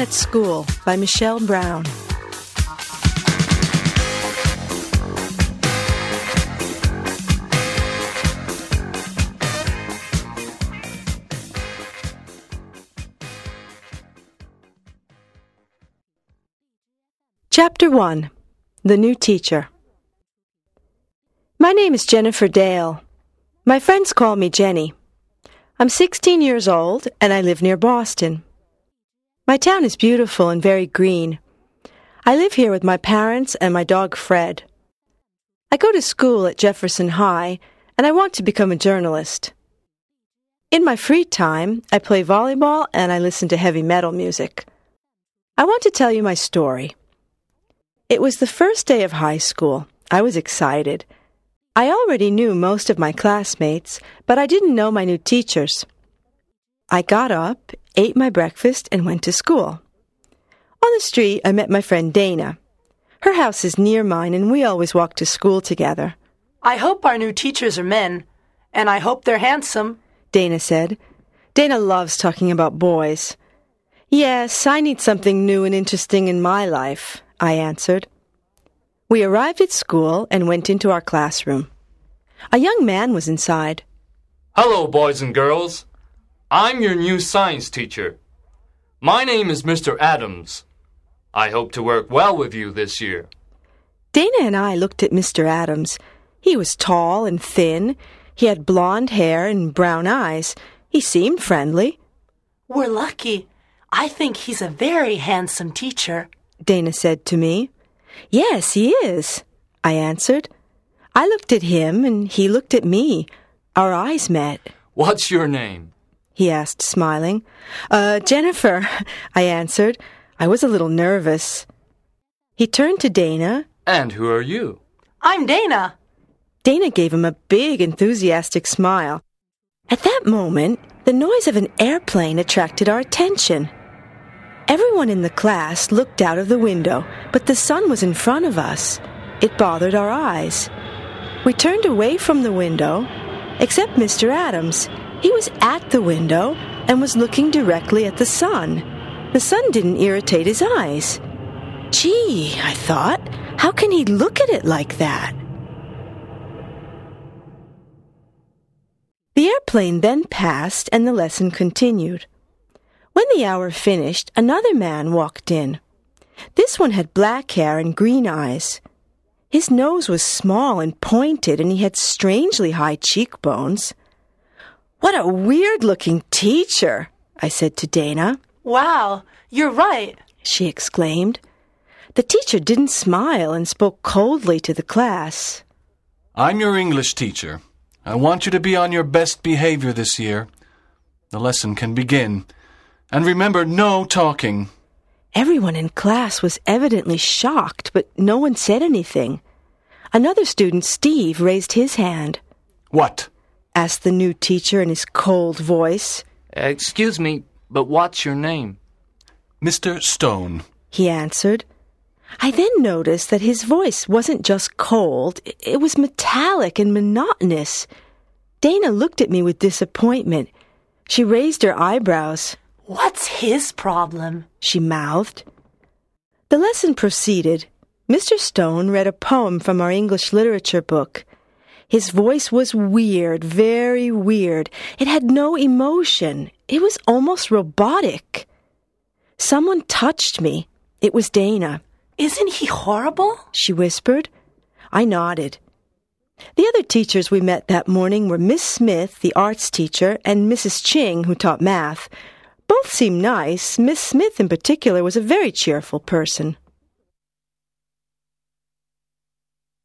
at School by Michelle Brown. Chapter 1 The New Teacher My name is Jennifer Dale. My friends call me Jenny. I'm 16 years old and I live near Boston. My town is beautiful and very green. I live here with my parents and my dog Fred. I go to school at Jefferson High and I want to become a journalist. In my free time, I play volleyball and I listen to heavy metal music. I want to tell you my story. It was the first day of high school. I was excited. I already knew most of my classmates, but I didn't know my new teachers. I got up, ate my breakfast, and went to school. On the street, I met my friend Dana. Her house is near mine, and we always walk to school together. I hope our new teachers are men, and I hope they're handsome. Dana said. Dana loves talking about boys. Yes, I need something new and interesting in my life, I answered. We arrived at school and went into our classroom. A young man was inside. Hello, boys and girls. I'm your new science teacher. My name is Mr. Adams. I hope to work well with you this year. Dana and I looked at Mr. Adams. He was tall and thin. He had blond hair and brown eyes. He seemed friendly. We're lucky. I think he's a very handsome teacher. Dana said to me. Yes, he is, I answered. I looked at him and he looked at me. Our eyes met. What's your name? He asked, smiling. Uh, Jennifer, I answered. I was a little nervous. He turned to Dana. And who are you? I'm Dana. Dana gave him a big, enthusiastic smile. At that moment, the noise of an airplane attracted our attention. Everyone in the class looked out of the window, but the sun was in front of us. It bothered our eyes. We turned away from the window, except Mr. Adams. He was at the window and was looking directly at the sun. The sun didn't irritate his eyes. Gee, I thought, how can he look at it like that? The airplane then passed and the lesson continued. When the hour finished, another man walked in. This one had black hair and green eyes. His nose was small and pointed, and he had strangely high cheekbones. What a weird looking teacher, I said to Dana. Wow, you're right, she exclaimed. The teacher didn't smile and spoke coldly to the class. I'm your English teacher. I want you to be on your best behavior this year. The lesson can begin. And remember, no talking. Everyone in class was evidently shocked, but no one said anything. Another student, Steve, raised his hand. What? Asked the new teacher in his cold voice. Uh, excuse me, but what's your name? Mr. Stone, he answered. I then noticed that his voice wasn't just cold, it was metallic and monotonous. Dana looked at me with disappointment. She raised her eyebrows. What's his problem? she mouthed. The lesson proceeded. Mr. Stone read a poem from our English literature book. His voice was weird, very weird. It had no emotion. It was almost robotic. Someone touched me. It was Dana. Isn't he horrible? She whispered. I nodded. The other teachers we met that morning were Miss Smith, the arts teacher, and Mrs. Ching, who taught math. Both seemed nice. Miss Smith, in particular, was a very cheerful person.